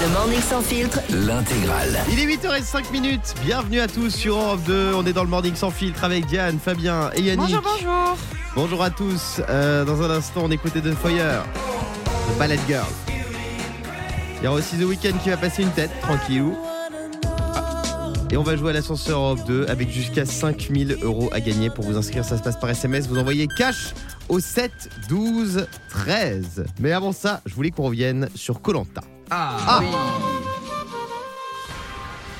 Le Morning Sans Filtre, L'intégrale. Il est 8h05 minutes. Bienvenue à tous sur Europe 2. On est dans le Morning sans filtre avec Diane, Fabien et Yannick. Bonjour, bonjour. Bonjour à tous. Euh, dans un instant, on écoutait The Fire, The Ballet Girl. Il y aura aussi The Weeknd qui va passer une tête, tranquillou. Et on va jouer à l'ascenseur Europe 2 avec jusqu'à 5000 euros à gagner. Pour vous inscrire, ça se passe par SMS. Vous envoyez cash au 7 12 13. Mais avant ça, je voulais qu'on revienne sur Colanta. Ah,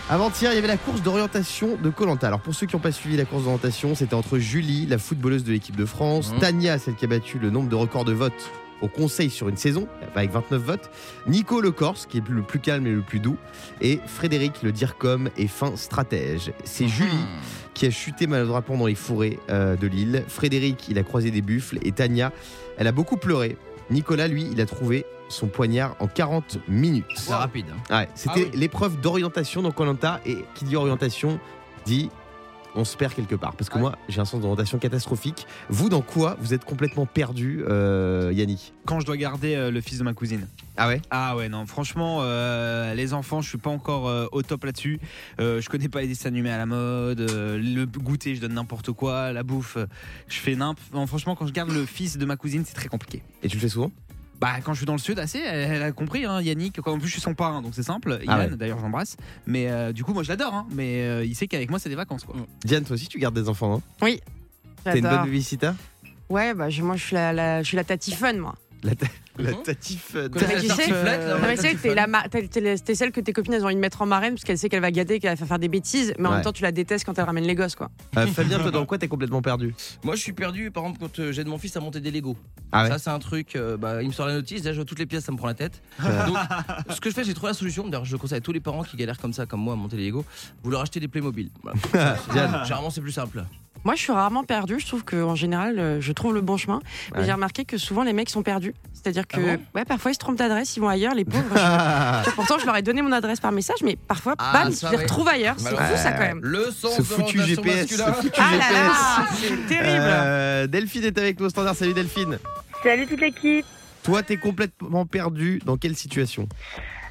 Avant-hier, il y avait la course d'orientation de Colanta. Alors pour ceux qui n'ont pas suivi la course d'orientation, c'était entre Julie, la footballeuse de l'équipe de France, Mhm. Tania, celle qui a battu le nombre de records de votes au conseil sur une saison, avec 29 votes, Nico le Corse, qui est le plus calme et le plus doux, et Frédéric le Dircom et fin stratège. C'est Julie qui a chuté maladroitement dans les fourrés euh, de l'île. Frédéric, il a croisé des buffles, et Tania, elle a beaucoup pleuré. Nicolas, lui, il a trouvé son poignard en 40 minutes. C'est rapide. hein. Ouais, c'était Ah oui. l'épreuve d'orientation dans Colanta et qui dit orientation dit on se perd quelque part. Parce que Ouais. moi, j'ai un sens d'orientation catastrophique. Vous, dans quoi vous êtes complètement perdu, euh, Yannick? Quand je dois garder euh, le fils de ma cousine. Ah ouais? Ah ouais, non, franchement, euh, les enfants, je suis pas encore au top là-dessus. Je connais pas les dessins animés à la mode, le goûter, je donne n'importe quoi, la bouffe, je fais n'importe. Franchement, quand je garde le fils de ma cousine, c'est très compliqué. Et tu le fais souvent? Bah, quand je suis dans le sud, assez, elle, elle a compris, hein, Yannick. En plus, je suis son parrain, donc c'est simple. Yann, Ah ouais. d'ailleurs, j'embrasse. Mais euh, du coup, moi, je l'adore, hein, mais euh, il sait qu'avec moi, c'est des vacances, quoi. Diane, toi aussi, tu gardes des enfants, non Oui. T'es une bonne babysitter? Ouais, bah, je- moi, je suis la, la- je suis la tati fun, moi. La, ta- la tatif. euh, là, Non, mais tartiflette. t'es celle que tes copines elles ont envie de mettre en marraine parce qu'elle sait qu'elle va gâter, qu'elle va faire des bêtises, mais en Ouais. même temps tu la détestes quand elle ramène les gosses quoi. Euh, Fabien, toi, dans quoi t'es complètement perdu? Moi, je suis perdu, par exemple, quand euh, j'aide mon fils à monter des Lego. Ah ouais Ça, c'est un truc, euh, bah, il me sort la notice, déjà, je vois toutes les pièces, ça me prend la tête. Donc, ce que je fais, j'ai trouvé la solution. D'ailleurs, je conseille à tous les parents qui galèrent comme ça, comme moi, à monter les Lego, vous leur achetez des Playmobil. Voilà. Généralement, c'est plus simple. Moi je suis rarement perdue, je trouve qu'en général euh, je trouve le bon chemin. Mais Ouais. j'ai remarqué que souvent les mecs sont perdus. C'est-à-dire que Ah bon ouais, parfois ils se trompent d'adresse, ils vont ailleurs, les pauvres. je- Pourtant je leur ai donné mon adresse par message, mais parfois Ah, bam, je les ouais. retrouve ailleurs. C'est fou ça quand même. Le sens Ce de foutu GPS, ce foutu Ah là GPS. là, c'est terrible. Euh, Delphine est avec nous au standard. Salut Delphine. Salut toute l'équipe. Toi, t'es complètement perdu. Dans quelle situation?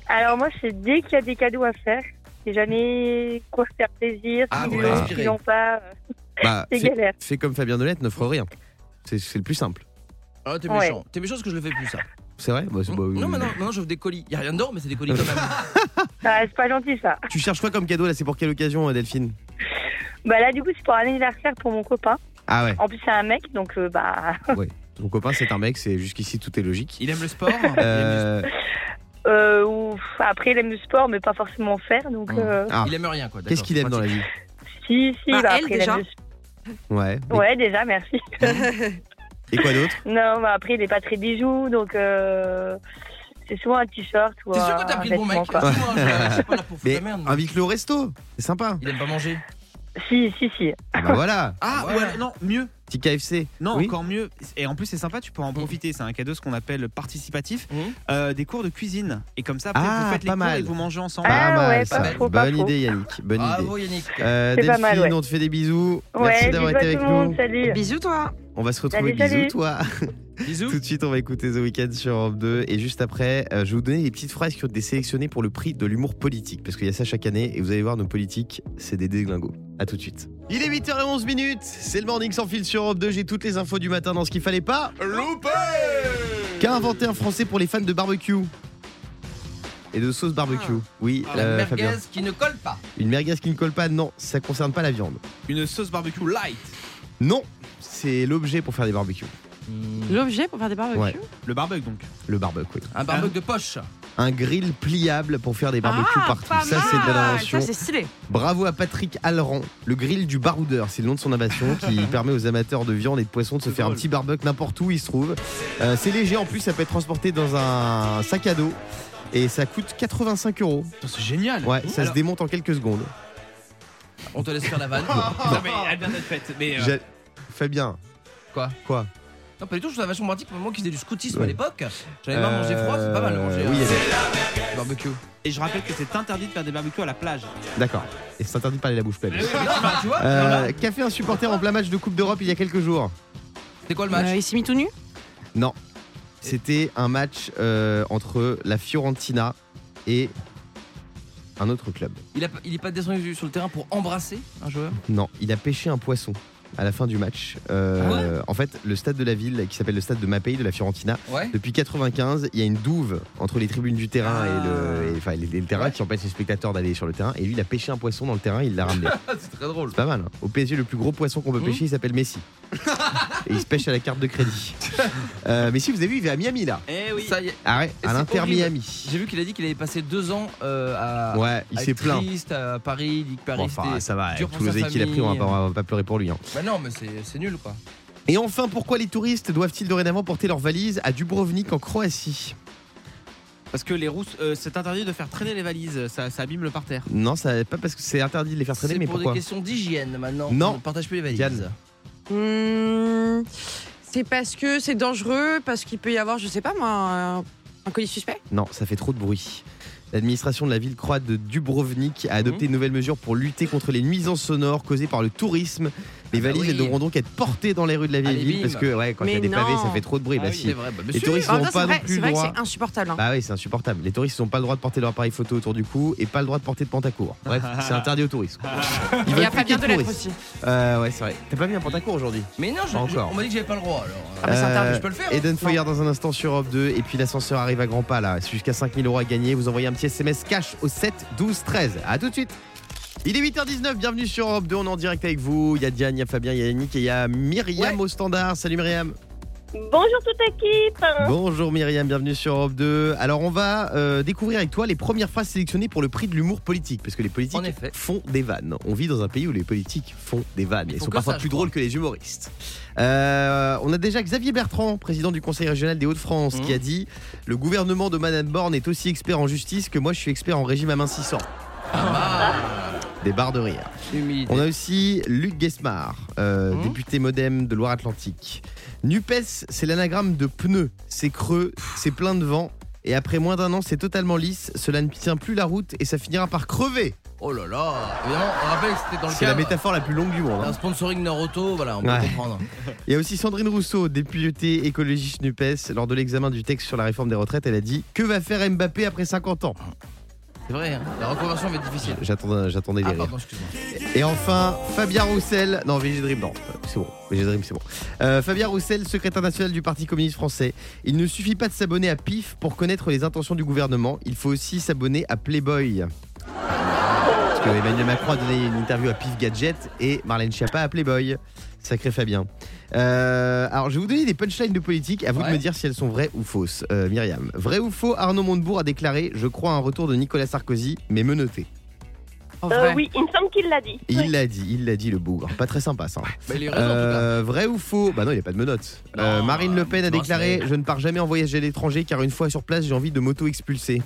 Alors moi, c'est dès qu'il y a des cadeaux à faire, c'est jamais quoi faire plaisir, Ah, l'ont, l'inspirer. s'ils l'ont pas, Bah, fais, comme Fabien Delette, n'offre rien. C'est le plus simple. Ah, t'es Ouais. méchant. T'es méchant parce que je le fais plus, ça. C'est vrai Bah, bah, oui, non, mais non, oui. maintenant, j'offre des colis. Y a rien dedans, mais c'est des colis quand même. Ah, c'est pas gentil ça. Tu cherches quoi comme cadeau là C'est pour quelle occasion, euh, Delphine Bah là, du coup, c'est pour un anniversaire pour mon copain. Ah ouais, En plus, c'est un mec, donc euh, bah, ton copain c'est un mec, c'est jusqu'ici tout est logique. Il aime le sport le Euh, euh, ouf, après, il aime le sport, mais pas forcément faire, donc Mmh. euh, ah, Il aime rien, quoi. Qu'est-ce qu'il aime dans la vie si, si, Bah, bah, elle, après, il déjà. aime le- Ouais. mais- Ouais, déjà, merci. Et quoi d'autre? Non, bah après, il est pas très bijoux, donc euh, c'est souvent un t-shirt ou T'es sûr un que t'as pris le bon vêtement, mec? quoi. Dis-moi, je je suis pas là pour foutre Mais la merde. invite-le au resto, c'est sympa. Il aime pas manger. Si, si, si. Ah bah voilà, Ah, Ouais. ouais, non, mieux. petit KFC. Non, Oui. encore mieux. Et en plus, c'est sympa, tu peux en profiter. C'est un cadeau, ce qu'on appelle participatif. Mhm. Euh, des cours de cuisine. Et comme ça, après, Ah, vous faites les pas cours mal. et vous mangez ensemble. Pas Ah mal ouais, ça. pas pas Bonne idée Yannick, bonne Bravo, idée. Yannick. Euh, C'est pas Delphine, mal, ouais. on te fait des bisous. Ouais, Merci bisous d'avoir été avec nous. salut. Bisous toi. On va se retrouver. Salut, salut. bisous toi. Bisous. Tout de suite, on va écouter The Weeknd sur Europe 2. Et juste après, euh, je vais vous donner des petites phrases qui ont été sélectionnées pour le prix de l'humour politique. Parce qu'il y a ça chaque année. Et vous allez voir, nos politiques, c'est des déglingos. À tout de suite. Il est 8h11 minutes. C'est le morning sans fil sur Europe 2. J'ai toutes les infos du matin dans ce qu'il fallait pas. Loupé Qu'a inventé un Français pour les fans de barbecue et de sauce barbecue. Oui, La euh, merguez Fabien. qui ne colle pas. Une merguez qui ne colle pas, non, ça concerne pas la viande. Une sauce barbecue light. Non, c'est l'objet pour faire des barbecues. L'objet pour faire des barbecues. Ouais. Le barbecue, donc. Le barbecue, oui. Un barbecue de poche. Un grill pliable pour faire des barbecues ah, partout. Ça, c'est une bonne mal. invention. Ça c'est stylé. Bravo à Patrick Alran, le grill du baroudeur. C'est le nom de son invention qui permet aux amateurs de viande et de poisson de se faire un petit barbecue n'importe où il se trouve. Euh, c'est léger en plus, ça peut être transporté dans un sac à dos. Et ça coûte 85 euros. C'est génial. Ouais, ça se démonte en quelques secondes. On te laisse faire la vanne. Non, mais elle vient d'être faite. Mais euh, Fabien. Quoi? Quoi? Non, pas du tout, je trouve ça vachement pratique pour moi qui faisait du scoutisme Ouais. à l'époque. J'avais pas mangé froid, c'est pas mal de manger. Euh, oui, euh, il y avait- barbecue. Et je rappelle que c'est interdit de faire des barbecues à la plage. D'accord. Et c'est interdit de parler la bouche pleine. Non, bah, tu vois, Euh. Qu'a fait un supporter en plein match de Coupe d'Europe il y a quelques jours c'est quoi le match Euh, il s'est mis tout nu Non. C'était un match euh, entre la Fiorentina et un autre club. Il, a, pas- il est pas descendu sur le terrain pour embrasser un joueur Non, il a pêché un poisson à la fin du match. Euh, En fait, le stade de la ville, qui s'appelle le stade de Mapei de la Fiorentina, Ouais. depuis 95, il y a une douve entre les tribunes du terrain et le, et- enfin, les- et le terrain qui empêche les spectateurs d'aller sur le terrain. Et lui, il a pêché un poisson dans le terrain, il l'a ramené. c'est très drôle. C'est pas mal. hein. Au PSG, le plus gros poisson qu'on peut Mhm. pêcher, il s'appelle Messi. Et il se pêche à la carte de crédit. Euh, Messi, vous avez vu, il va à Miami là. Eh oui. Ça y est. Ah à c'est l'Inter. Miami. J'ai vu qu'il a dit qu'il avait passé deux ans euh, à. Ouais, il s'est plaint. triste à Paris, que Paris Bon, enfin, ça va, pour sa l'oseille qu'il a pris, on va, pas, on va pas pleurer pour lui. hein. Bah non, mais c'est c'est nul quoi. Et enfin, pourquoi les touristes doivent-ils dorénavant porter leurs valises à Dubrovnik en Croatie? Parce que les rousses, euh, c'est interdit de faire traîner les valises, ça, ça abîme le parterre. Non, ça pas parce que c'est interdit de les faire traîner, C'est mais pour pourquoi? des questions d'hygiène maintenant. Non. On ne partage plus les valises. Diane. Hmm, c'est parce que c'est dangereux, parce qu'il peut y avoir, je sais pas moi, un, un colis suspect? Non, ça fait trop de bruit. L'administration de la ville croate de Dubrovnik a adopté une nouvelle mesure pour lutter contre les nuisances sonores causées par le tourisme. Les Ah bah valises oui. elles devront donc être portées dans les rues de la vieille Allez, ville bim. parce que ouais, quand il y a des pavés, ça fait trop de bruit. Ah bah oui, si. C'est vrai. Bah, Les touristes même n'ont temps, pas non plus le droit. c'est insupportable. hein. Bah oui, c'est insupportable. Les touristes n'ont pas le droit de porter leur appareil photo autour du cou et pas le droit de porter de pantacourt. Bref, c'est interdit aux touristes. Il y a pas bien de l'être aussi. Euh, ouais, c'est vrai. T'as pas mis un pantacourt aujourd'hui? Mais non, encore. on m'a dit que j'avais pas le droit alors. Ah, mais c'est interdit. Je peux le faire. hein. Eden Foyer dans un instant sur Europe 2 et puis l'ascenseur arrive à grands pas là. C'est Jusqu'à 5000 euros à gagner. Vous envoyez un petit SMS cash au 7 12 13. À tout de suite. Il est 8h19, bienvenue sur Europe 2, on est en direct avec vous. Il y a Diane, il y a Fabien, il y a Yannick et il y a Myriam au standard. Salut Myriam. Bonjour toute équipe. Bonjour Myriam, bienvenue sur Europe 2. Alors on va euh, découvrir avec toi les premières phrases sélectionnées pour le prix de l'humour politique. Parce que les politiques En effet. font des vannes. On vit dans un pays où les politiques font des vannes. Ils sont parfois plus drôles que les humoristes. Euh, on a déjà Xavier Bertrand, président du Conseil régional des Hauts-de-France, Mhm. qui a dit Le gouvernement de Madame Borne est aussi expert en justice que moi je suis expert en régime amincissant. Ah, Des barres de rire. On a aussi Luc Guesmar, euh, Mhm. député modem de Loire-Atlantique. NUPES, c'est l'anagramme de pneu. C'est creux, c'est plein de vent. Et après moins d'un an, c'est totalement lisse. Cela ne tient plus la route et ça finira par crever. Oh là là. Évidemment, on rappelle que c'était dans le C'est la métaphore la plus longue du monde. hein. d'un sponsoring Nord Auto. Voilà, on peut Ouais. comprendre. Il y a aussi Sandrine Rousseau, députée écologiste NUPES. Lors de l'examen du texte sur la réforme des retraites, elle a dit Que va faire Mbappé après 50 ans? C'est vrai, hein. la reconversion va être difficile. J'attendais j'attendais les Ah, rires. pardon. Et enfin, Fabien Roussel. Non, VG Dream, non. C'est bon. VG Dream, c'est bon. Euh, Fabien Roussel, secrétaire national du Parti communiste français. Il ne suffit pas de s'abonner à PIF pour connaître les intentions du gouvernement. Il faut aussi s'abonner à Playboy. Parce que Emmanuel Macron a donné une interview à PIF Gadget et Marlène Schiappa à Playboy. Sacré Fabien. Euh, alors, je vais vous donner des punchlines de politique. À vous de me dire si elles sont vraies ou fausses. Euh, Myriam. Vrai ou faux Arnaud Montebourg a déclaré Je crois à un retour de Nicolas Sarkozy, mais menotté. En Euh, oui, il me semble qu'il l'a dit. Il l'a dit, il l'a dit le bougre. Pas très sympa ça. Bah, il est raison. Euh, vrai ou faux? Bah non, il n'y a pas de menottes. Non, Euh, Marine Le Pen a non, déclaré Je ne pars jamais en voyage à l'étranger car une fois sur place, j'ai envie de m'auto-expulser.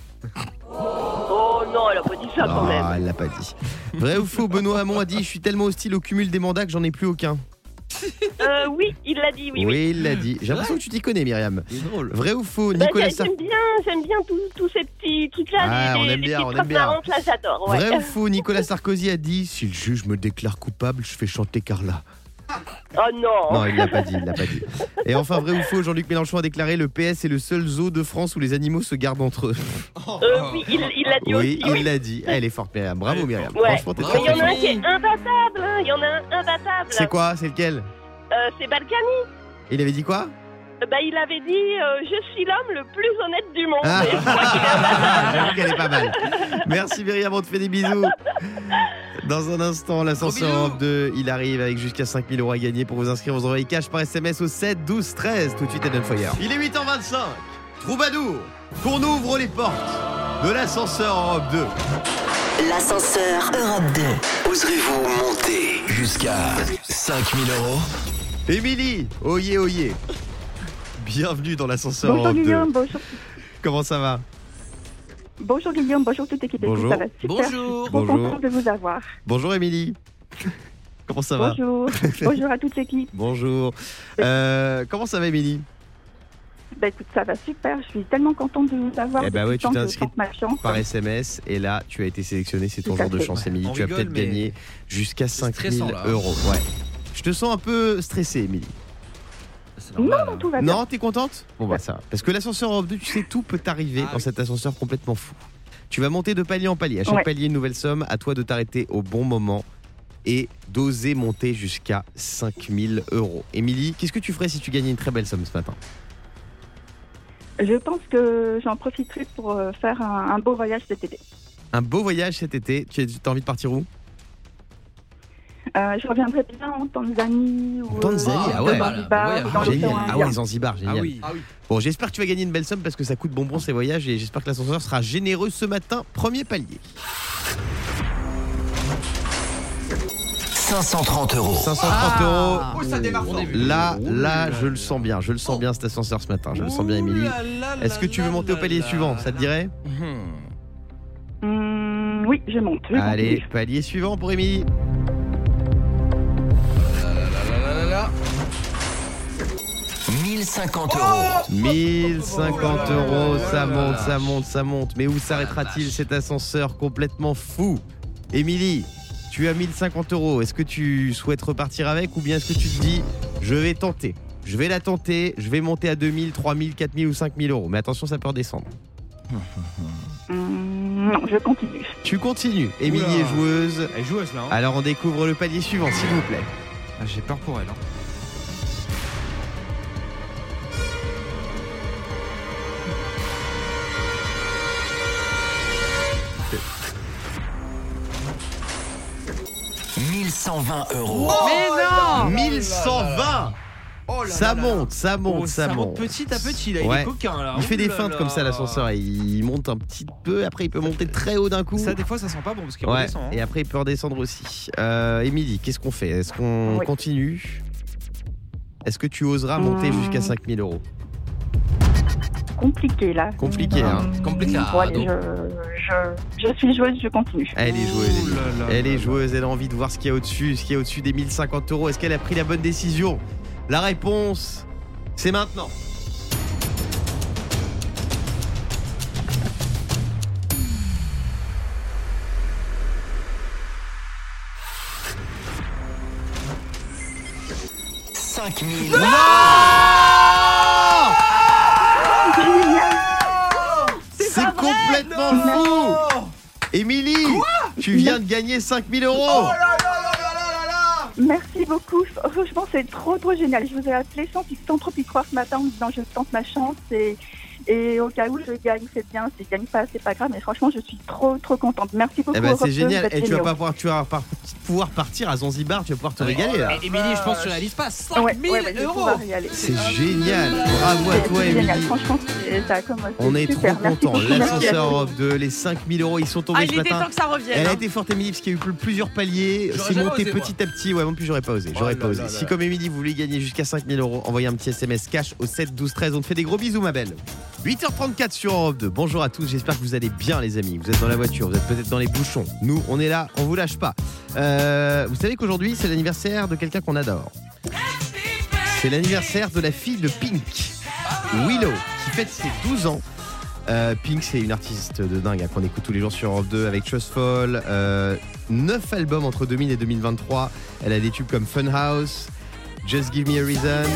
Oh non, elle a pas dit ça quand même. Ah, elle l'a pas dit. Vrai ou faux Benoît Hamon a dit Je suis tellement hostile au cumul des mandats que j'en ai plus aucun. Euh, oui, il l'a dit, oui, oui. il l'a dit. J'ai l'impression que tu t'y connais, Myriam. Il est drôle. Vrai ou faux Bah, Nicolas j'aime Sarkozy. j'aime bien, j'aime bien tous tous ces petits trucs-là. Ah, les, on aime les bien, petites on aime bien. là, j'adore. Ouais. Vrai ou faux Nicolas Sarkozy a dit Si le juge me déclare coupable, je fais chanter Carla. Oh non. Non, il l'a pas dit, il l'a pas dit. Et enfin, vrai ou faux, Jean-Luc Mélenchon a déclaré le PS est le seul zoo de France où les animaux se gardent entre eux. Euh, oui, il l'a dit Oui, aussi. oui. il l'a dit. Elle est forte, Myriam. Bravo, Myriam. Ouais. Franchement, t'es très il y en a un qui est imbattable. hein. Il y en a un imbattable. C'est quoi? C'est lequel? Euh, C'est Balkany. Il avait dit quoi? Bah, il avait dit euh, Je suis l'homme le plus honnête du monde. Ah. Et je crois qu'il est imbattable. J'avoue qu'elle est pas mal. Merci Myriam, on te fait des bisous. Dans un instant, l'ascenseur. Europe 2, il arrive avec jusqu'à 5000 euros à gagner. Pour vous inscrire, vous envoyez cash par SMS au 7 12 13. Tout de suite à Foyer. Il est 8h25. Troubadour, qu'on ouvre les portes de l'ascenseur Europe 2. L'ascenseur Europe 2. Oserez-vous monter jusqu'à 5000 euros? Émilie, oyez, oyez. Bienvenue dans l'ascenseur Bonjour Europe 2. Guillaume, bonjour, Comment ça va? Bonjour Guillaume, bonjour toute l'équipe. Bonjour. Ça va super. Bonjour. Bonjour. de vous avoir. Bonjour Émilie. Comment ça va? Bonjour. bonjour à toute l'équipe. Bonjour. Euh, comment ça va Émilie? Bah écoute, ça va super. Je suis tellement contente de vous avoir. Eh bah ouais, tu t'es inscrite tente ma chance. par SMS et là tu as été sélectionné, c'est ton jour de chance Émilie. Tu rigole, peut-être gagner jusqu'à C'est 5000 stressant, là. euros. Ouais. Je te sens un peu stressée Émilie. Normal. Non, tout va bien. Non, t'es contente Bon bah ça. va. Parce que l'ascenseur Europe 2, tu sais, tout peut arriver Ah dans cet ascenseur complètement fou. Tu vas monter de palier en palier. À chaque Ouais. palier, une nouvelle somme. À toi de t'arrêter au bon moment et d'oser monter jusqu'à 5000 euros. Émilie, qu'est-ce que tu ferais si tu gagnais une très belle somme ce matin? Je pense que j'en profiterai pour euh, faire un, un beau voyage cet été. Un beau voyage cet été. Tu as envie de partir où? Euh, je reviendrai bien en Tanzanie ou En Tanzanie, euh, ah ouais. Génial. Ah ouais, Zanzibar, génial. Ah oui. Ah oui. Bon, j'espère que tu vas gagner une belle somme parce que ça coûte bonbon ces voyages et j'espère que l'ascenseur sera généreux ce matin. Premier palier. 530 euros. 530 euros. Oh, ça démarre fort. Là, là, je le sens bien. Je le sens bien cet ascenseur ce matin. Je le sens bien, Émilie. Est-ce que tu veux monter au palier suivant Ça te dirait? Hmm. Hum, oui, je monte. je Allez, palier suivant pour Émilie. 1050 euros. 1050 euros, ça monte, ça monte, ça monte. Mais où s'arrêtera-t-il cet ascenseur complètement fou? Émilie, tu as 1050 euros. Est-ce que tu souhaites repartir avec ou bien est-ce que tu te dis, je vais tenter? Je vais la tenter, je vais monter à 2000, 3000, 4000 ou 5000 euros. Mais attention, ça peut redescendre. Hum, non, je continue. Tu continues. Émilie est joueuse. Elle est joueuse là. hein. Alors on découvre le palier suivant, s'il vous plaît. Ah, J'ai peur pour elle. hein. « 1120 euros. Mais non 1120 Oh là Ça là là. monte, ça monte, Oh, ça, monte monte. petit à petit là. Il Ouais. est coquin là. Il fait Ouh des feintes là. comme ça l'ascenseur. Il monte un petit peu, après il peut monter très haut d'un coup. Ça des fois ça sent pas bon parce qu'il Ouais, redescend. hein. et après il peut redescendre aussi. Euh, Émilie, qu'est-ce qu'on fait? Est-ce qu'on Oui. continue? Est-ce que tu oseras monter Hum. jusqu'à 5000 euros? Compliqué là. Compliqué, hein. Hum, Compliqué, bon, allez, donc. je, je, je suis joueuse, je continue. Elle est joueuse. Là Elle là est joueuse, elle a envie de voir ce qu'il y a au-dessus, ce qu'il y a au-dessus des 1050 euros. Est-ce qu'elle a pris la bonne décision? La réponse, c'est maintenant. « 5000 C'est complètement fou Émilie, tu viens de gagner 5000 euros Merci beaucoup. Franchement, c'est trop, trop génial. Je vous ai appelé sans, sans trop y croire ce matin en me disant je tente ma chance et, et au cas où je gagne, c'est bien. Si je gagne pas, c'est pas grave. Mais franchement, je suis trop, trop contente. Merci beaucoup. Eh ben Europe c'est 2, génial. Et tu vas pas pouvoir, tu vas par- pouvoir partir à Zanzibar, tu vas pouvoir te régaler là. Et Émilie, je pense que tu réalises pas. Ouais, ouais, 5000 ouais, je vais euros. C'est génial. Bravo à C'est toi génial. Émilie. Franchement, c'est- ça a commencé. On est super. trop contents. L'ascenseur. Europe 2, les 5000 euros, ils sont tombés Ah, ce matin. temps que ça revienne. Elle a hein. été forte Émilie parce qu'il y a eu plusieurs paliers. J'aurais C'est monté petit à petit. Ouais, moi plus j'aurais pas osé. J'aurais Oh pas là osé. Si comme Émilie vous voulez gagner jusqu'à 5000 euros, envoyez un petit SMS cash au 7 12 13. On te fait des gros bisous ma belle. 8h34 sur Europe 2. Bonjour à tous. J'espère que vous allez bien les amis. Vous êtes dans la voiture, vous êtes peut-être dans les bouchons. Nous, on est là, on vous lâche pas. Euh, vous savez qu'aujourd'hui c'est l'anniversaire de quelqu'un qu'on adore. C'est l'anniversaire de la fille de Pink, Willow, qui fête ses 12 ans. Euh, Pink, c'est une artiste de dingue hein, qu'on écoute tous les jours sur Europe 2 avec Trust Fall. Euh, 9 albums entre 2000 et 2023. Elle a des tubes comme Funhouse, Just Give Me a Reason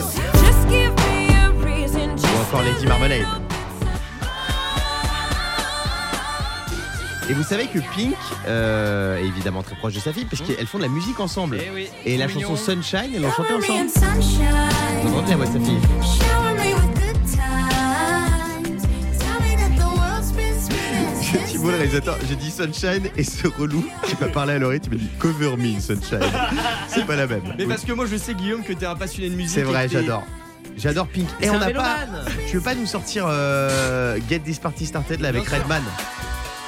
ou encore Lady Marmalade. Et vous savez que Pink euh, est évidemment très proche de sa fille parce qu'elles font de la musique ensemble. Eh oui. Et la chanson. Sunshine, elles l'ont chantée ensemble. Vous entendez la voix de sa fille Thibault le réalisateur, j'ai dit Sunshine et ce relou qui m'a parlé à l'oreille, tu m'as dit Cover Me Sunshine. C'est pas la même. Mais Oui. parce que moi je sais Guillaume que t'es un passionné de musique. C'est vrai, j'adore. J'adore Pink. Et on n'a pas. Tu veux pas nous sortir euh, Get This Party Started là avec. Redman?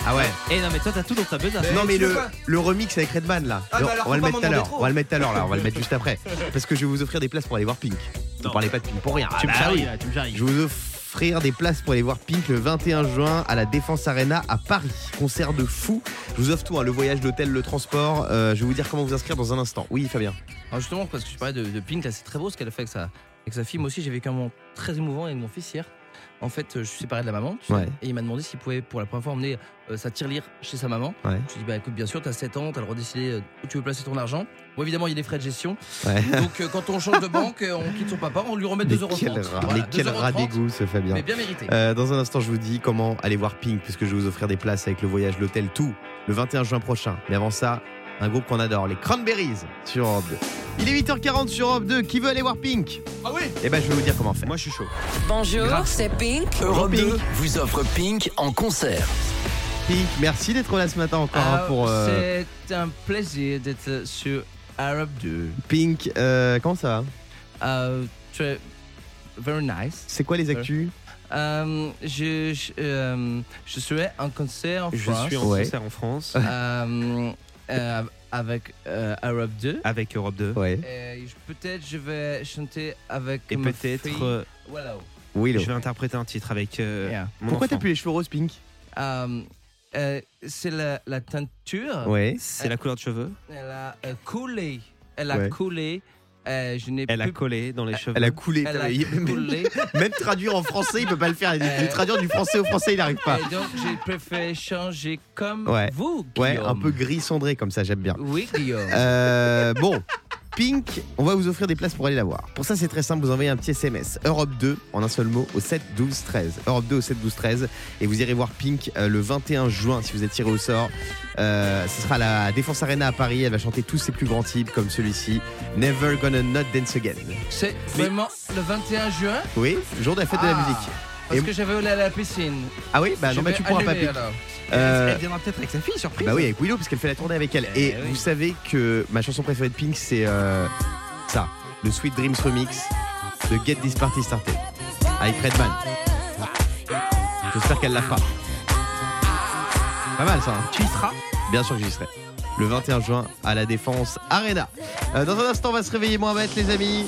Ah ouais. Eh non mais toi t'as tout dans ta besace. Non mais tu le, le remix avec Redman là. Ah, bah alors, on va le mettre tout à l'heure. On va le mettre tout à l'heure là. On va le mettre juste après. Parce que je vais vous offrir des places pour aller voir Pink. Ne Non. parlez pas de Pink pour rien. Tu me Ah bah charries oui. là, tu me charries. Je vais vous offrir des places pour aller voir Pink le 21 juin à la Défense Arena à Paris. Concert de fou. Je vous offre tout, hein, le voyage, l'hôtel, le transport. Euh, je vais vous dire comment vous inscrire dans un instant. Oui, Fabien. Alors justement, parce que je parlais de, de Pink, là c'est très beau ce qu'elle a fait avec sa, avec sa fille. Moi aussi j'ai vécu un moment très émouvant avec mon fils hier. En fait, euh, je suis séparé de la maman. tu sais. Et il m'a demandé s'il pouvait pour la première fois emmener euh, sa tirelire chez sa maman. Ouais. Je lui ai dit bah écoute, bien sûr, t'as 7 ans, t'as le droit de décider euh, où tu veux placer ton argent. Bon, évidemment, il y a des frais de gestion. Ouais. Donc euh, quand on change de banque, on quitte son papa, on lui remet Mais 2,30€. quel rat, Voilà, mais quel 2,30€, rat d'égout ce Fabien. Mais bien mérité. Euh, dans un instant, je vous dis comment aller voir Pink, puisque je vais vous offrir des places avec le voyage, l'hôtel, tout, le 21 juin prochain. Mais avant ça, un groupe qu'on adore, les Cranberries sur Europe 2. Il est 8h40 sur Europe 2. Qui veut aller voir Pink? Ah oui Eh ben, je vais vous dire comment faire. Moi, je suis chaud. Bonjour, c'est Pink. Europe Pink. 2 vous offre Pink en concert. Pink, merci d'être là ce matin encore hein, Ah, pour euh, C'est un plaisir d'être sur Arab 2. Pink. Euh, comment ça va? Euh, très, very nice. C'est quoi les actus? Euh, je, je, euh, je serai en concert en Je France. suis en Ouais. concert en France euh, euh, avec euh, Arab 2. avec Europe 2. Ouais. Et peut-être je vais chanter avec Et peut-être, euh, Voilà. Oui, je vais interpréter un titre avec euh, Yeah. mon Pourquoi t'as plus les cheveux roses, Pink euh, c'est la, la teinture. Ouais. C'est la couleur de cheveux. Elle a coulé. Elle a Ouais. coulé. Euh, je n'ai Elle a collé dans les cheveux. Elle a coulé. Elle a Il- même, coulé. même traduire en français, il peut pas le faire. Il- Euh. Traduire du français au français, il n'arrive pas. Et donc j'ai préféré changer comme Ouais. vous, Ouais, un peu gris cendré comme ça, j'aime bien. Oui, Guillaume. Euh, bon, Pink, on va vous offrir des places pour aller la voir. Pour ça, c'est très simple, vous envoyez un petit SMS Europe 2 en un seul mot au 7 12 13. Europe 2 au 7 12 13 et vous irez voir Pink euh, le 21 juin si vous êtes tiré au sort. Euh, ce sera la Défense Arena à Paris, elle va chanter tous ses plus grands tubes comme celui-ci, Never Gonna Not Dance Again. C'est vraiment le 21 juin? Oui, jour de la fête de la Ah, musique. Parce Et- que j'avais allé à la piscine. Ah oui, bah non, bah tu pourras pas alors. Euh, Elle viendra peut-être avec sa fille, surprise. Bah oui, avec Willow, parce qu'elle fait la tournée avec elle. Eh Et oui. vous savez que ma chanson préférée de Pink, c'est euh, ça, le Sweet Dreams Remix de Get This Party Started avec Redman. J'espère qu'elle la fera. Pas mal ça. hein. Tu y seras. Bien sûr que j'y serai. Le 21 juin à la Défense Arena. Euh, dans un instant, on va se réveiller moins bête, les amis.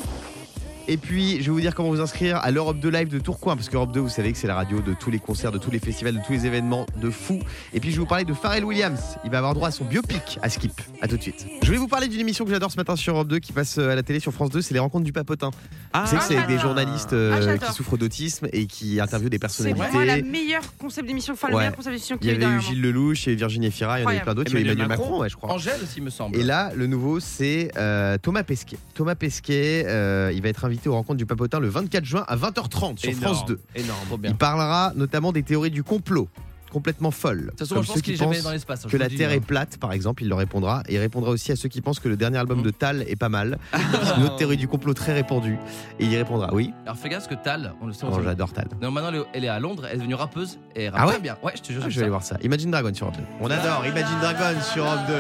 Et puis, je vais vous dire comment vous inscrire à l'Europe 2 Live de Tourcoing. Parce qu'Europe 2, vous savez que c'est la radio de tous les concerts, de tous les festivals, de tous les événements de fou. Et puis, je vais vous parler de Pharrell Williams. Il va avoir droit à son biopic à Skip. À tout de suite. Je voulais vous parler d'une émission que j'adore ce matin sur Europe 2 qui passe euh, à la télé sur France 2. C'est les rencontres du papotin. Ah, Vous savez que c'est avec des journalistes euh, Ah, qui souffrent d'autisme et qui interviewent des C'est personnalités. vraiment la meilleure concept d'émission, enfin le Ouais. meilleur concept d'émission Il qu'il y y a eu avait eu. Gilles Lelouch, il y avait Virginie Fira, il y en avait plein d'autres. Il y avait Emmanuel Macron, Macron, ouais, je crois. Angèle aussi, me semble. Et là, le nouveau, c'est euh, Thomas Pesquet. Thomas Pesquet, euh, il va être invité aux rencontres du Papotin le 24 juin à 20h30 sur énorme, France 2. Énorme. Trop bien. Il parlera notamment des théories du complot, complètement toute façon, Comme je pense ceux qui jamais pensent dans l'espace. hein, que la Terre hein. est plate, par exemple, il leur répondra. Et il répondra aussi à ceux qui pensent que le dernier album Mhm. de Tal est pas mal. C'est une autre théorie du complot très répandue. Et il y répondra. Oui, Alors fais gaffe parce que Tal, on le sait. oh, j'adore Tal. Non, maintenant elle est- à Londres, elle est devenue rappeuse et rappe Ah ouais bien. Ouais, je te jure. Ah, je vais aller ça. voir ça. Imagine Dragon sur Europe 2. On adore Imagine Dragon sur Europe 2.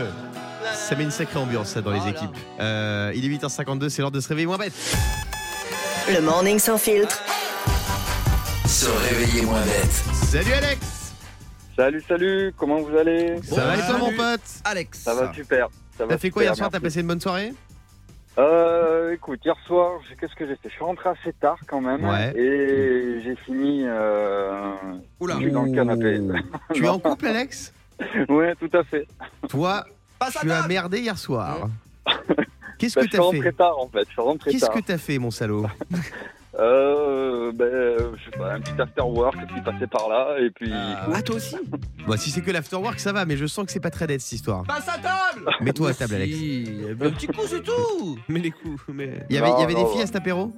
Ça met une sacrée ambiance ça dans les Oh équipes. Euh, il est 8h52, c'est l'heure de se réveiller moins bête. Le morning sans filtre. Se réveiller moins bête. Salut Alex Salut, salut, comment vous allez? Ça va et toi mon pote? Alex. Ça va super. Ça va T'as fait quoi hier soir? T'as merci. passé une bonne soirée? Euh, écoute, hier soir, j'ai- qu'est-ce que j'ai fait? Je suis rentré assez tard quand même. Ouais. Et j'ai fini euh, Oula. nu dans le canapé. Tu es en couple Alex? Ouais, tout à fait. Toi, Passe à tu as table. merdé hier soir. Qu'est-ce Bah, que je suis t'as rentré fait tard en fait. Je suis rentré Qu'est-ce tard. que t'as fait mon salaud Euh, ben, je sais pas, un petit after work et puis passé par là et puis. Ah, toi aussi Bah si c'est que l'afterwork ça va mais je sens que c'est pas très dead cette histoire. Passe à table. Mets-toi à table Alex. Un petit coup, c'est tout. Mais les coups, mais. Il y avait, y Non, des filles ouais. à cet apéro?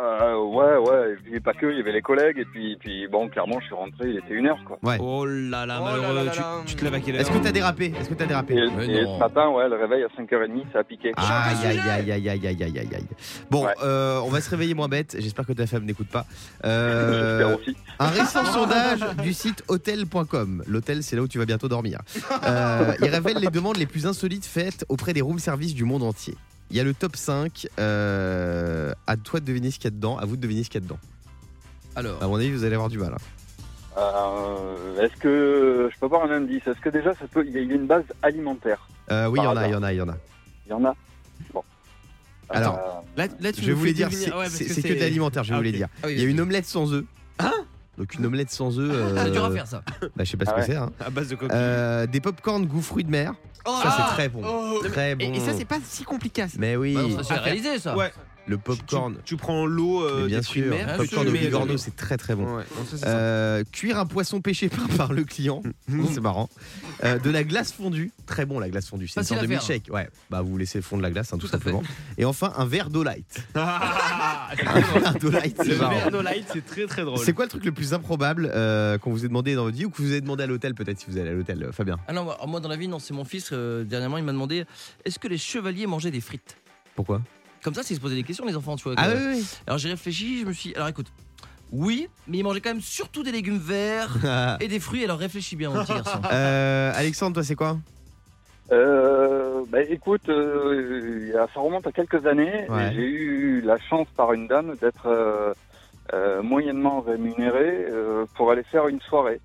Euh, ouais, ouais, et puis pas que, il y avait les collègues et puis, puis bon, clairement, je suis rentré, il était une heure quoi. Ouais. Oh là là, Oh là malheureux. là là tu, là. tu te lèves à quelle heure Est-ce que t'as dérapé? Est-ce que t'as Et, dérapé Mais et non. ce matin, ouais, le réveil à 5h30, ça a piqué. Aïe aïe aïe aïe aïe aïe aïe aïe aïe. Bon, Ouais. euh, on va se réveiller moins bête. J'espère que ta femme n'écoute pas. J'espère Euh, aussi. un récent sondage du site hotel.com. L'hôtel, c'est là où tu vas bientôt dormir. Euh, il révèle les demandes les plus insolites faites auprès des room service du monde entier. Il y a le top 5. Euh, à toi de deviner ce qu'il y a dedans. À vous de deviner ce qu'il y a dedans. Alors, À mon avis, vous allez avoir du mal. hein. Euh, Est-ce que je peux avoir un indice? Est-ce que déjà ça peut il y a une base alimentaire? Euh, oui, il y Par en a, il y en a, il y en a. Il y en a? Bon. Alors, Euh, Là, là, tu Je vais nous vous fais les dire, deviner- c'est ouais, parce c'est- que c'est que de l'alimentaire, je vais Ah, vous les ok. dire. ah oui, Il y a une omelette sans œufs. Hein Donc une omelette sans œufs. euh, C'est dur à faire ça. Bah, je sais pas ce Ah que ouais. c'est. hein. À base de coquilles. Euh, des popcorn goût fruits de mer. Oh, Ça, c'est ah. très bon. Oh. Très bon. et, et ça, c'est pas si compliqué. ça. Mais oui. Bah non, ça, c'est réalisé ça. Ouais. Le popcorn. Tu, tu prends l'eau euh, bien des sûr, mer, bien popcorn le au bigorneau, c'est très très bon. Ouais, non, ça, c'est ça. Euh, cuire un poisson pêché par, par le client, c'est marrant. Euh, de la glace fondue, très bon la glace fondue. C'est une sorte de milkshake. Ouais, bah vous laissez fondre la glace hein, tout, simplement. Et enfin un verre d'eau light. Ah, Un d'eau light, c'est marrant. verre d'eau light, c'est très très drôle. C'est quoi le truc le plus improbable euh, qu'on vous ait demandé dans votre vie ou que vous avez demandé à l'hôtel peut-être si vous allez à l'hôtel, Fabien? Ah non, moi, moi, dans la vie, non, c'est mon fils. euh, dernièrement, il m'a demandé est-ce que les chevaliers mangeaient des frites? Pourquoi? Comme ça, c'est se poser des questions, les enfants, tu vois. Ah que- oui, oui. Alors j'ai réfléchi, je me suis. Alors écoute, oui, mais ils mangeaient quand même surtout des légumes verts et des fruits. Alors réfléchis bien, mon petit garçon. Euh, Alexandre, toi c'est quoi? Euh, bah, écoute, euh, ça remonte à quelques années. Ouais. J'ai eu la chance par une dame d'être euh, euh, moyennement rémunéré euh, pour aller faire une soirée.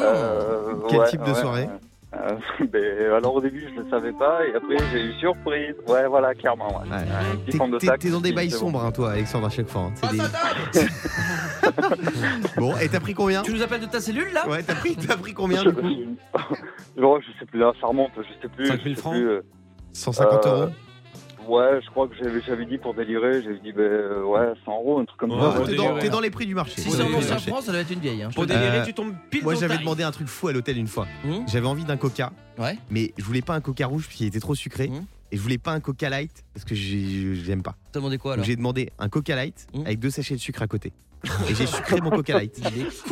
Euh, Quel ouais, type de ouais, soirée? euh, ben, Alors au début je ne le savais pas et après j'ai eu surprise. Ouais voilà clairement. Ouais. Ouais. T'es- dans des bails sombres, hein, toi, Alexandre, à chaque fois. hein. C'est des- bon, et t'as pris combien Tu nous appelles de ta cellule là? Ouais, t'as pris, t'as pris combien du coup? Non, je sais plus, là, ça remonte, je sais plus. 5000 je sais francs plus, euh, 150 Euh, euros Ouais, je crois que j'avais, j'avais dit pour délirer, j'avais dit, ben euh, ouais, 100 euros, un truc comme Ouais, ça. Ouais, T'es dans, t'es dans les prix du marché. Si c'est en ancien. France, ça doit être une vieille. Hein, je Pour te le dis. délirer, Euh, tu tombes pile Moi dans j'avais demandé un truc fou à l'hôtel une fois. Mmh. J'avais envie d'un coca, Ouais. mais je voulais pas un coca rouge parce qu'il était trop sucré. Mmh. Et je voulais pas un coca light parce que j'ai- j'aime pas. T'as demandé quoi Donc alors j'ai demandé un coca light Mmh. avec deux sachets de sucre à côté. Et j'ai sucré mon coca light.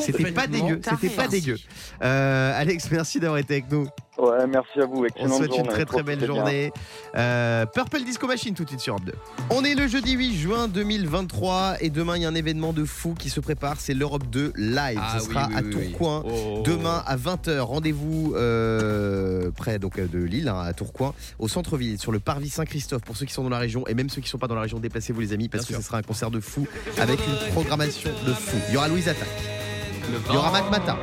C'était pas dégueu, c'était pas taré. dégueu. Euh, Alex, merci d'avoir été avec nous. Ouais, merci à vous, On excellente souhaite une très très belle journée. Euh, Purple Disco Machine tout de suite sur Europe 2. On est le jeudi 8 juin 2023 et demain il y a un événement de fou qui se prépare, c'est l'Europe 2 live. Ah Ce oui, sera oui, à oui, oui. Tourcoing. Oh. Demain à 20h, rendez-vous euh, près donc, euh, de Lille, hein, à Tourcoing, au centre-ville, sur le parvis Saint-Christophe, pour ceux qui sont dans la région, et même ceux qui ne sont pas dans la région, déplacez-vous les amis, parce Bien que sûr. ce sera un concert de fou, avec une programmation de fou. Il y aura Louise Attaque, il y aura Mac Mata,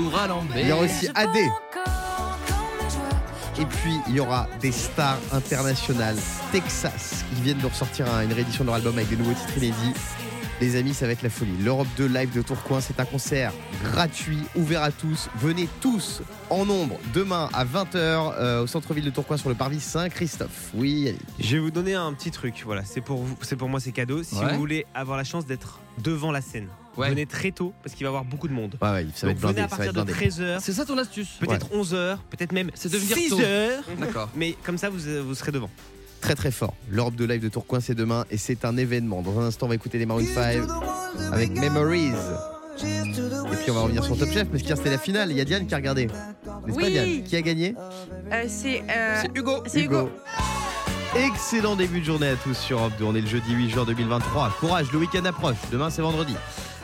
il y aura aussi AD, et puis il y aura des stars internationales, Texas, qui viennent de ressortir un- une réédition de leur album avec des nouveaux titres inédits. Les amis, ça va être la folie. L'Europe 2 live de Tourcoing, c'est un concert gratuit, ouvert à tous. Venez tous en nombre demain à 20h au centre-ville de Tourcoing sur le parvis Saint-Christophe. Oui, Yannick. Je vais vous donner un petit truc. Voilà, c'est pour vous, c'est pour moi, c'est cadeau. Si Ouais. vous voulez avoir la chance d'être devant la scène, Ouais. venez très tôt parce qu'il va y avoir beaucoup de monde. Ouais, ouais, ça va Donc être blindé. venez à Ça va partir être de blindé. 13h, C'est ça ton astuce peut-être 11h, peut-être même C'est de venir 6h. D'accord. Mais comme ça, vous, vous serez devant. Très très fort. L'Europe 2 live de Tourcoing, c'est demain et c'est un événement. Dans un instant, on va écouter les Maroon 5 avec Memories. Et puis on va revenir sur Top Chef, parce qu'hier c'était la finale. Il y a Diane qui a regardé. N'est-ce pas Oui. Diane Qui a gagné Euh, c'est euh, C'est Hugo. c'est Hugo. Excellent début de journée à tous sur Europe 2. On est le jeudi 8 juin 2023. Courage, le week-end approche. Demain, c'est vendredi.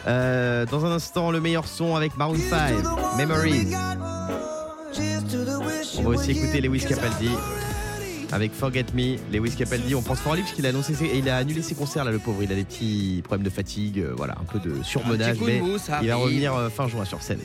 Euh, dans un instant, le meilleur son avec Maroon 5, Memories. On va aussi écouter Lewis Capaldi avec Forget Me. Lewis Capaldi, on pense fort à lui parce qu'il a annoncé, ses- il a annulé ses concerts là, le pauvre. Il a des petits problèmes de fatigue, euh, voilà, un peu de surmenage. De mais il va revenir euh, fin juin sur scène.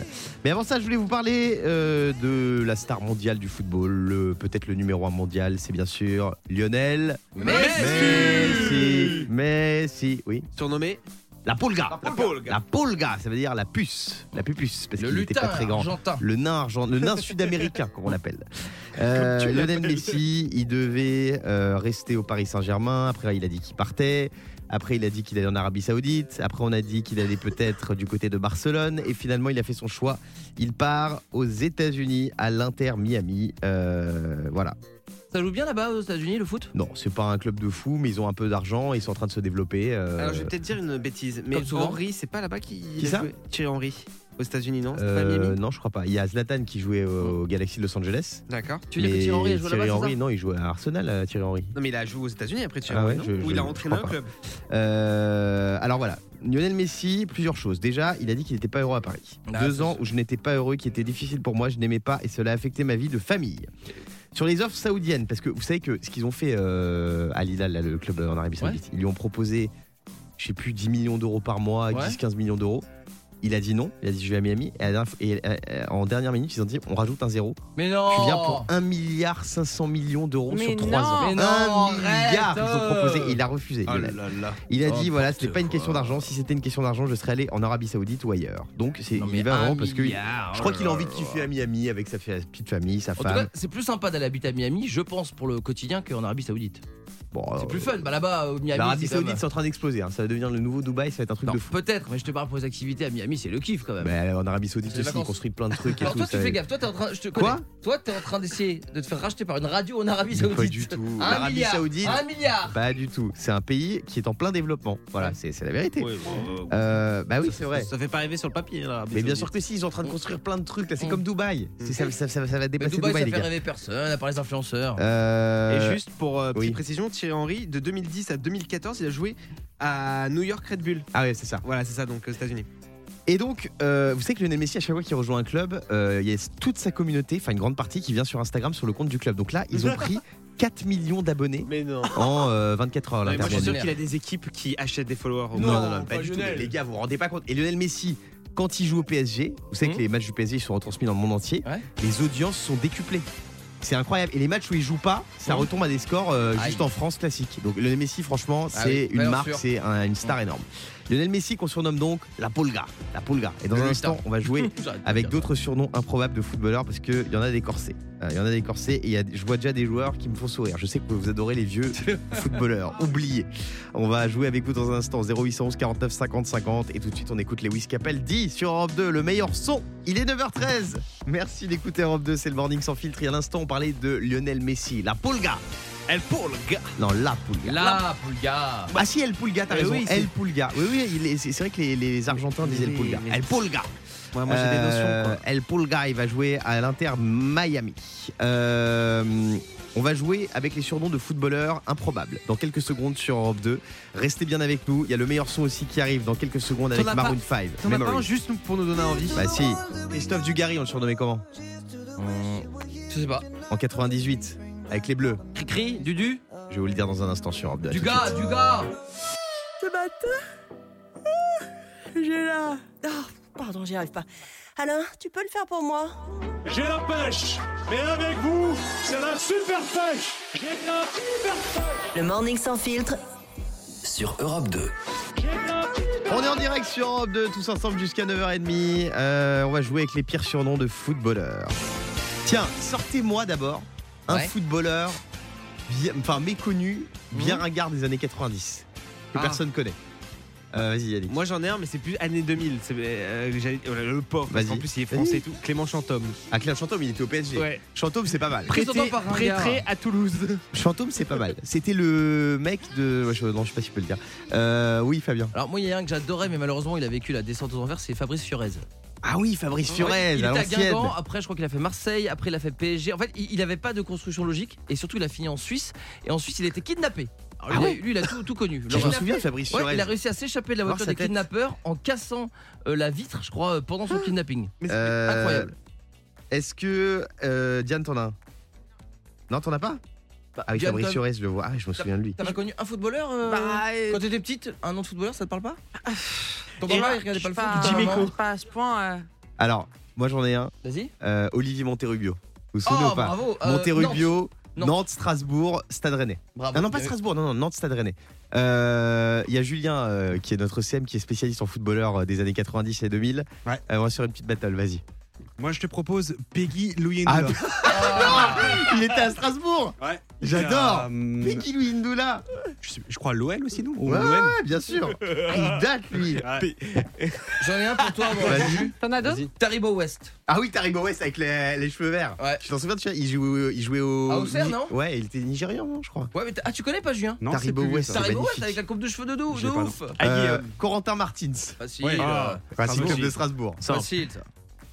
Mais avant ça, je voulais vous parler euh, de la star mondiale du football, le- peut-être le numéro un mondial, c'est bien sûr Lionel Messi. Messi, oui. Surnommé La Polga. La Polga. La Polga, ça veut dire la puce. La pupuce, parce Le qu'il n'était pas très grand. argentin. Le nain argent, le nain sud-américain, comme on l'appelle. Euh, Lionel. Messi, il devait euh, rester au Paris Saint-Germain. Après, il a dit qu'il partait. Après, il a dit qu'il allait en Arabie Saoudite. Après, on a dit qu'il allait peut-être du côté de Barcelone. Et finalement, il a fait son choix. Il part aux États-Unis, à l'Inter Miami. Euh, voilà. Ça joue bien là-bas aux États-Unis le foot? Non, c'est pas un club de fou, mais ils ont un peu d'argent. Ils sont en train de se développer. euh, Alors je vais peut-être dire une bêtise, mais. Henry, c'est pas là-bas qui, Qui a ça? joué? Thierry Henry aux États-Unis, non? Euh, non, je crois pas. Il y a Zlatan qui jouait au Galaxy de Los Angeles. D'accord. Tu veux dire que Thierry Henry a joué Thierry Henry, non, il jouait à Arsenal, euh, Thierry Henry. Non mais il a joué aux États-Unis après Thierry Ah Henry, ouais, non? je- Ou il a entraîné un pas. club? Euh, alors voilà, Lionel Messi, plusieurs choses. Déjà, il a dit qu'il n'était pas heureux à Paris. Ah, Deux ans où je n'étais pas heureux, qui était difficile pour moi, je n'aimais pas et cela a affecté ma vie de famille. Sur les offres saoudiennes, parce que vous savez que ce qu'ils ont fait euh, à Hilal, là, le club en Arabie Saoudite, ils lui ont proposé, je sais plus, 10 millions d'euros par mois, Ouais. 10-15 millions d'euros. Il a dit non, il a dit je vais à Miami. Et, à la dernière fois- et, euh, euh, en dernière minute, ils ont dit on rajoute un zéro. Mais non Tu viens pour 1 milliard 500 millions d'euros sur 3 non. ans. Mais non, 1 arrête. milliard ils ont proposé et il a refusé. Oh Lionel. là là. Il a dit voilà, c'était pas une question d'argent. Si c'était une question d'argent, je serais allé en Arabie Saoudite ou ailleurs. Donc c'est il va vraiment parce que je crois oh qu'il a envie de kiffer à Miami avec sa petite famille, sa En tout femme. cas, c'est plus sympa d'aller habiter à Miami, je pense, pour le quotidien qu'en Arabie Saoudite. Bon, C'est euh, plus fun. Bah là-bas, au Miami. L'Arabie Saoudite, c'est en train d'exploser. hein. Ça va devenir le nouveau Dubaï. Ça va être un truc Non, de fou. peut-être, mais je te parle pour les activités à Miami, c'est le kiff quand même. En Arabie Saoudite aussi, ils construisent plein de trucs et Alors tout. toi, tu fais gaffe. Toi, t'es en train. Je te Quoi. Toi, t'es en train d'essayer de te faire racheter par une radio en Arabie Mais Saoudite. pas du tout. Un L'Arabie milliard. Saoudite- Un milliard. Pas du tout. C'est un pays qui est en plein développement. Voilà, c'est c'est la vérité. Euh, bah oui, c'est vrai. Ça fait pas rêver sur le papier. Là, Mais bien sûr que si, ils sont en train de construire plein de trucs. Là, c'est Mm. comme Dubaï. C'est- Ça, ça- ça- ça va Mais dépasser Dubaï, Dubaï, ça les fait gars. rêver personne, à part les influenceurs. Euh, Et juste pour euh, petite oui. précision, Thierry Henry, de 2010 à 2014, il a joué à New York Red Bull. Ah ouais, c'est ça. Voilà, c'est ça, donc aux États-Unis. Et donc, euh, vous savez que Lionel Messi, à chaque fois qu'il rejoint un club, euh, il y a toute sa communauté, enfin une grande partie, qui vient sur Instagram sur le compte du club. Donc là, ils ont pris 4 millions d'abonnés Mais en euh, 24 heures. moi, je suis l'intervalle. sûr qu'il a des équipes qui achètent des followers. au Non, non, non, pas, du tout. Les gars, vous vous rendez pas compte. Et Lionel Messi, quand il joue au PSG, vous savez que Mhm. les matchs du PSG sont retransmis dans le monde entier, Ouais. les audiences sont décuplées. C'est incroyable. Et les matchs où il joue pas, ça Mhm. retombe à des scores euh, Aïe. juste en France classique. Donc Lionel Messi, franchement, Ah c'est oui, une marque, c'est un- une star énorme. Lionel Messi qu'on surnomme donc la Polga. La Polga. Et dans un instant, on va jouer avec d'autres surnoms improbables de footballeurs parce qu'il y en a des corsés. Euh, Il y en a des corsés et il y a- je vois déjà des joueurs qui me font sourire. Je sais que vous adorez les vieux footballeurs. Oubliez. On va jouer avec vous dans un instant 0811 49 50 50 et tout de suite on écoute Lewis Capel dit sur Europe 2 le meilleur son. Il est 9h13. Merci d'écouter Europe 2, c'est le morning sans filtre. Et à l'instant on parlait de Lionel Messi, la Pulga. El Pulga. Non, la Pulga. La Pulga. Ah si, El Pulga, t'as Eh raison. oui, El Pulga. Oui, oui, c'est vrai que les, les Argentins disaient El Oui, Pulga. mais- El Pulga. Ouais, moi, j'ai des notions. Euh, Quoi. El Pulga, il va jouer à l'Inter Miami. Euh, on va jouer avec les surnoms de footballeurs improbables dans quelques secondes sur Europe 2. Restez bien avec nous. Il y a le meilleur son aussi qui arrive dans quelques secondes avec Maroon 5. T'en as pas Memory. un juste pour nous donner envie Bah si. Christophe Dugarry, on le surnommait comment? Hum, Je sais pas. En 98, avec les Bleus. Cri-cri, Dudu, Je vais vous le dire dans un instant sur Europe 2. À du tout de gars, suite. du gars. J'ai la. Ah, pardon, j'y arrive pas. Alain, tu peux le faire pour moi? J'ai la pêche, mais avec vous, c'est la super pêche. J'ai la super pêche. Le morning sans filtre. Sur Europe 2. J'ai la super On est en direct sur Europe 2, tous ensemble jusqu'à 9h30. Euh, on va jouer avec les pires surnoms de footballeurs. Tiens, sortez-moi d'abord un Ouais. footballeur bien, enfin méconnu, bien Mhm. ringard des années 90, que Ah. personne connaît. Euh, Vas-y, Yannick. Moi j'en ai un, mais c'est plus année 2000. C'est euh, le pauvre. Parce Vas-y. qu'en plus il est français et tout. Clément Chantôme. Ah, Claire Chantôme, il était au PSG. Ouais. Chantôme, c'est pas mal. Prêté, prêté à Toulouse. Chantôme, c'est pas mal. C'était le mec de. ouais, je... Non, je sais pas si je peux le dire. Euh, oui, Fabien. Alors moi, il y a un que j'adorais, mais malheureusement, il a vécu la descente aux enfers, c'est Fabrice Fiorez. Ah oui, Fabrice Fiorez, il était à. Guingamp, après je crois qu'il a fait Marseille, après il a fait PSG. En fait, il il avait pas de construction logique et surtout il a fini en Suisse et en Suisse il a été kidnappé. Alors, Ah lui, ouais lui, il a tout, tout connu. Je me souviens Fabrice Ouais, il a réussi à s'échapper de la voiture des tête. kidnappeurs en cassant euh, la vitre, je crois, euh, pendant son kidnapping. Euh, Incroyable. Est-ce que euh, Diane t'en a un? Non, t'en as pas? Ah oui, Fabrice t'as- Fiorez, je le vois. Ah, je me souviens de lui. T'as pas connu un footballeur euh, Bah, euh, quand t'étais petite Un nom de footballeur, ça te parle pas Ton et- papa, il regardait pas le foot pas, ta maman pas à ce point. euh. Alors, moi j'en ai un. Vas-y. euh, Olivier Monterrubio. Vous vous souvenez Oh, ou pas bravo. euh, Nantes. Nantes, Strasbourg, Stade Rennais. Bravo. Ah non, pas vu. Strasbourg, non, non, Nantes, Stade Rennais. Euh, Il y a Julien euh, qui est notre CM, qui est spécialiste en footballeur euh, des années 90 et 2000. Ouais. Euh, on va sur une petite battle, vas-y. Moi, je te propose Peggy Louis Ah, Ndula. Il était à Strasbourg Ouais. J'adore Euh, Peggy Louis Ndoula je, sais- je crois l'OL aussi, non? Ou Ouais, l'OM bien sûr Ah, Il date, lui Ouais. J'en ai un pour toi, moi. Vas-y. T'en as d'autres? Vas-y. Taribo West. Ah oui, Taribo West avec les, les cheveux verts. Ouais. Tu t'en souviens, tu vois, il jouait, il jouait au. À Auxerre, Ni- non? Ouais, il était nigérian, non, je crois. Ouais, mais t'as- ah, tu connais pas Julien? Non, Taribo c'est plus West, ça. Taribo West magnifique. avec la coupe de cheveux de, dou- de J'ai pas ouf. Ah, Euh, Guillaume. Corentin Martins. Facile. Ouais. euh, Racing Strasbourg. Club de Strasbourg. Facile, ça.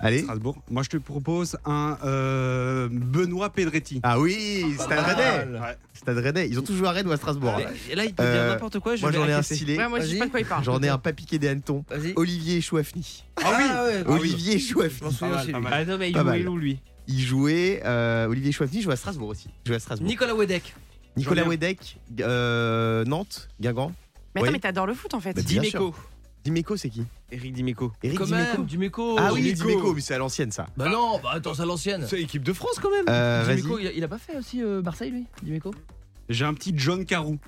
Allez. Strasbourg. Moi, je te propose un euh, Benoît Pedretti. Ah oui, Stade Rennais. Ouais. Stade Rennais. Ils ont tous joué à Rennes ou à Strasbourg. hein. Là il peut Euh, dire n'importe quoi. Je Moi j'en ai un stylé. Ouais, moi je sais pas de quoi il parle. J'en ai un pas piqué des hannetons. Olivier Chouafny. Ah oui, ouais. Olivier mal, lui. pas mal. Ah non mais il mal. où lui? Il jouait. euh, Olivier Chouafny jouait à Strasbourg aussi. Il jouait à Strasbourg. Nicolas Wedek. Nicolas. Wedek, euh, Nantes, Guingamp. Mais attends, mais t'adores le foot en fait. Bah. Dimeco. Dimeco, c'est qui? Eric Dimeco. Eric Quand Dimeco. même, Dimeco. Ah oui, Dimeco. Dimeco, mais c'est à l'ancienne ça. Bah non, bah attends, c'est à l'ancienne. C'est équipe de France quand même. Euh, vas-y. Dimeco, il a, il a pas fait aussi euh, Marseille lui Dimeco? J'ai un petit John Carou.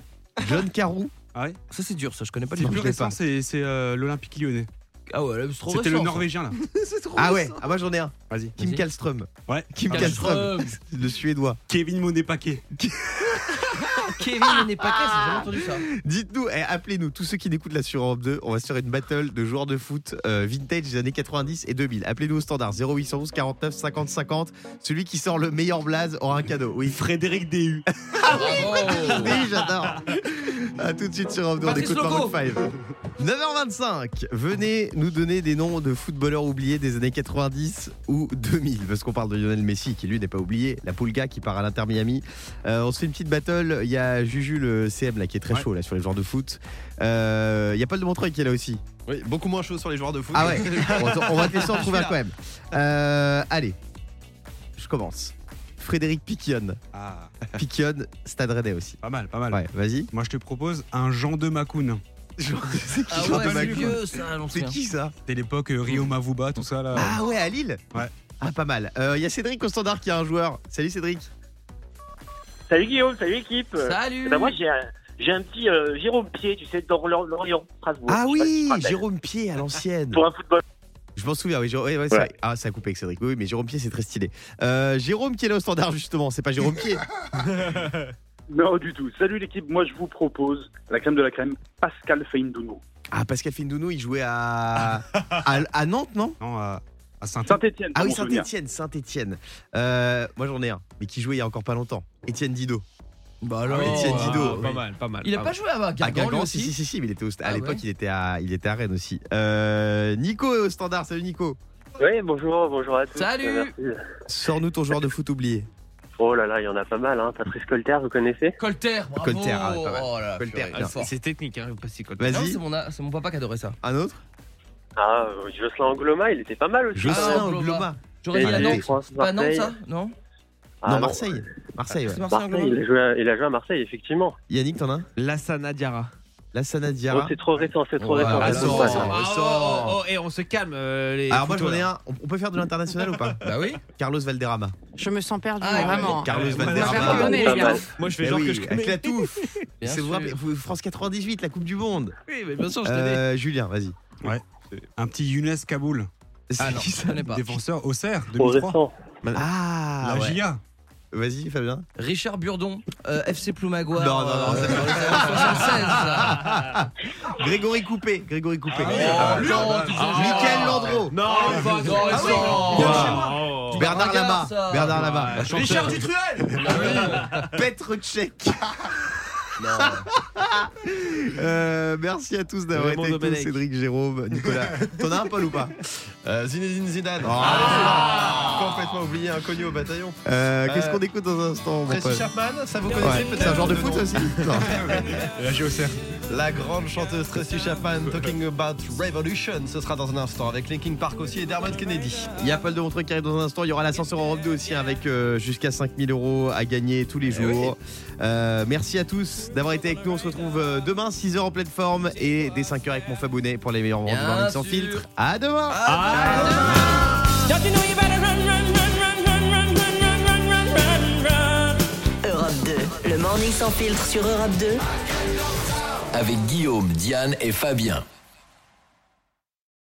John Carou. Ah ouais Ça c'est dur, ça je connais pas C'est plus récent, c'est c'est, euh, l'Olympique lyonnais. Ah ouais, là, c'est trop C'était le. Norvégien là. Ah ouais, ah moi j'en ai un. Vas-y. Kim Vas-y. Kallström. Ouais. Kim Kallström. Kallström. Le suédois. Kevin Monet-Paquet. Kevin n'est pas j'ai jamais entendu ça. Dites-nous, eh, appelez-nous, tous ceux qui écoutent là sur Europe 2, on va se faire une battle de joueurs de foot euh, vintage des années 90 et 2000. Appelez-nous au standard 0811 49 50 50. Celui qui sort le meilleur blaze aura un cadeau. Oui, Frédéric Déhu. J'adore. A tout de suite sur Europe 2, on écoute Loco. Maroon 5. 9h25, venez nous donner des noms de footballeurs oubliés des années 90 ou 2000, parce qu'on parle de Lionel Messi qui lui n'est pas oublié, la Pulga qui part à l'Inter Miami. Euh, on se fait une petite battle, il y a Juju le CM là qui est très Ouais. chaud là sur les joueurs de foot. Euh, Il y a Paul de Montreuil qui est là aussi. Oui, beaucoup moins chaud sur les joueurs de foot. Ah ouais, on va te laisser en trouver un quand même. Euh, allez, je commence. Frédéric Piquion. Ah, Piquion, Stade Rennais aussi. pas mal, pas mal. Ouais, vas-y. Moi, je te propose un Jean de Macoun. C'est qui Ah Jean de ouais, c'est Macoun vieux ça, C'est qui ça? C'était l'époque euh, Rio Mavuba, tout ça là. Ah ouais, à Lille? Ouais. Ah, pas mal. Euh, Il y a Cédric au standard qui a un joueur. Salut Cédric. Salut Guillaume, salut équipe. Salut. Eh ben, moi j'ai un, j'ai un petit euh, Jérôme Pied, tu sais, d'Orient, Lorient, Strasbourg. Ah oui. Jérôme Pied à l'ancienne. Pour un football. Je m'en souviens, oui. Jérôme- ouais, ouais, vrai. Ah, ça a coupé avec Cédric. Oui, oui, mais Jérôme Pied, c'est très stylé. Euh, Jérôme qui est là au standard, justement. C'est pas Jérôme Pied. Non, du tout. Salut l'équipe, moi je vous propose la crème de la crème, Pascal Feindounou. Ah, Pascal Findounou, il jouait à, à, à Nantes, non? Non, à, à saint Saint-Etienne. Ah oui, Saint-Etienne, Saint-Etienne. Euh, moi, j'en ai un, mais qui jouait il y a encore pas longtemps. Étienne Didot. Bah alors. Étienne Didot. Pas oui. mal, pas mal. Il a pas pas joué à À Guingamp Guingamp, si, aussi si, si, si, mais il était au, à Ah l'époque, ouais. il, était à, il était à Rennes aussi. Euh, Nico est au standard. Salut Nico. Oui, bonjour, bonjour à tous. Salut. Merci. Sors-nous ton joueur de foot oublié. Oh là là, il y en a pas mal, hein. Patrice Colter, vous connaissez? Colter, bravo. Colter, ah pas. Oh là là, Colter. C'est technique, hein, pas si côté. Vas-y. Non, c'est mon, c'est mon papa qui adorait ça. Un autre? Ah, euh, Jocelyn Angloma, il était pas mal aussi. Jocelyn Ah, Angloma. J'aurais dit à Nantes. Pas Nantes ça? Non? Ah, non, non. Marseille. Marseille, ouais. C'est Marseille Marseille, il a, joué à, il a joué à Marseille, effectivement. Yannick, t'en as un? Lassana Diarra. La Sana Oh, Diarra. c'est trop récent, c'est trop Ouais, récent. ouais, ça. Oh, oh, oh, et on se calme euh, les. Alors moi j'en ai un. On on peut faire de l'international ou pas? Bah oui. Carlos Valderrama. Je me sens perdu, Ah, vraiment. Carlos Ouais, Valderrama. Moi je fais Eh genre oui, que je connais. avec la touffe. C'est France 98, la Coupe du Monde. Oui, mais bien sûr, je connais. Euh, Julien, vas-y. Un petit Younes Kaboul. Ah non, je ça connais pas. Défenseur Auxerre, Trop 2003. Récent. Ah, La ouais. GIA. Vas-y, Fabien. Richard Burdon, euh, FC Ploumagoire. Non, non, non, euh, c'est- dans les années 76, ça. Grégory Coupé. Grégory Coupé. Ah, non, sais, Michael. Landreau. Non, pas Ah oui. Quoi Tu Bernard Lama. Bernard Lama. Richard. Dutruel Petre Tchèque. Euh, merci à tous d'avoir été avec nous. Cédric, Jérôme, Nicolas. T'en as un, Paul, ou pas Euh, Zinedine Zidane. Oh. Ah, Complètement oublié, inconnu au bataillon. Euh, Qu'est-ce Euh, qu'on écoute dans un instant, Tracy Chapman, ça vous Ouais, connaissez peut-être C'est un genre de foot aussi Non. La GOCR. La grande chanteuse Tracy Chapman, Talking About Revolution, ce sera dans un instant avec Linkin Park aussi et Dermot Kennedy. Il y a Paul de Montreux qui arrive dans un instant. Il y aura l'ascenseur Europe 2 aussi avec euh, jusqu'à 5000 euros à gagner tous les jours. Euh, merci à tous d'avoir été avec nous. On se retrouve euh, demain, 6h en pleine forme et dès 5h avec mon Fabonnet pour les meilleurs moments Morning sans filtre. À demain Europe 2, le morning sans filtre sur Europe 2. Avec Guillaume, Diane et Fabien.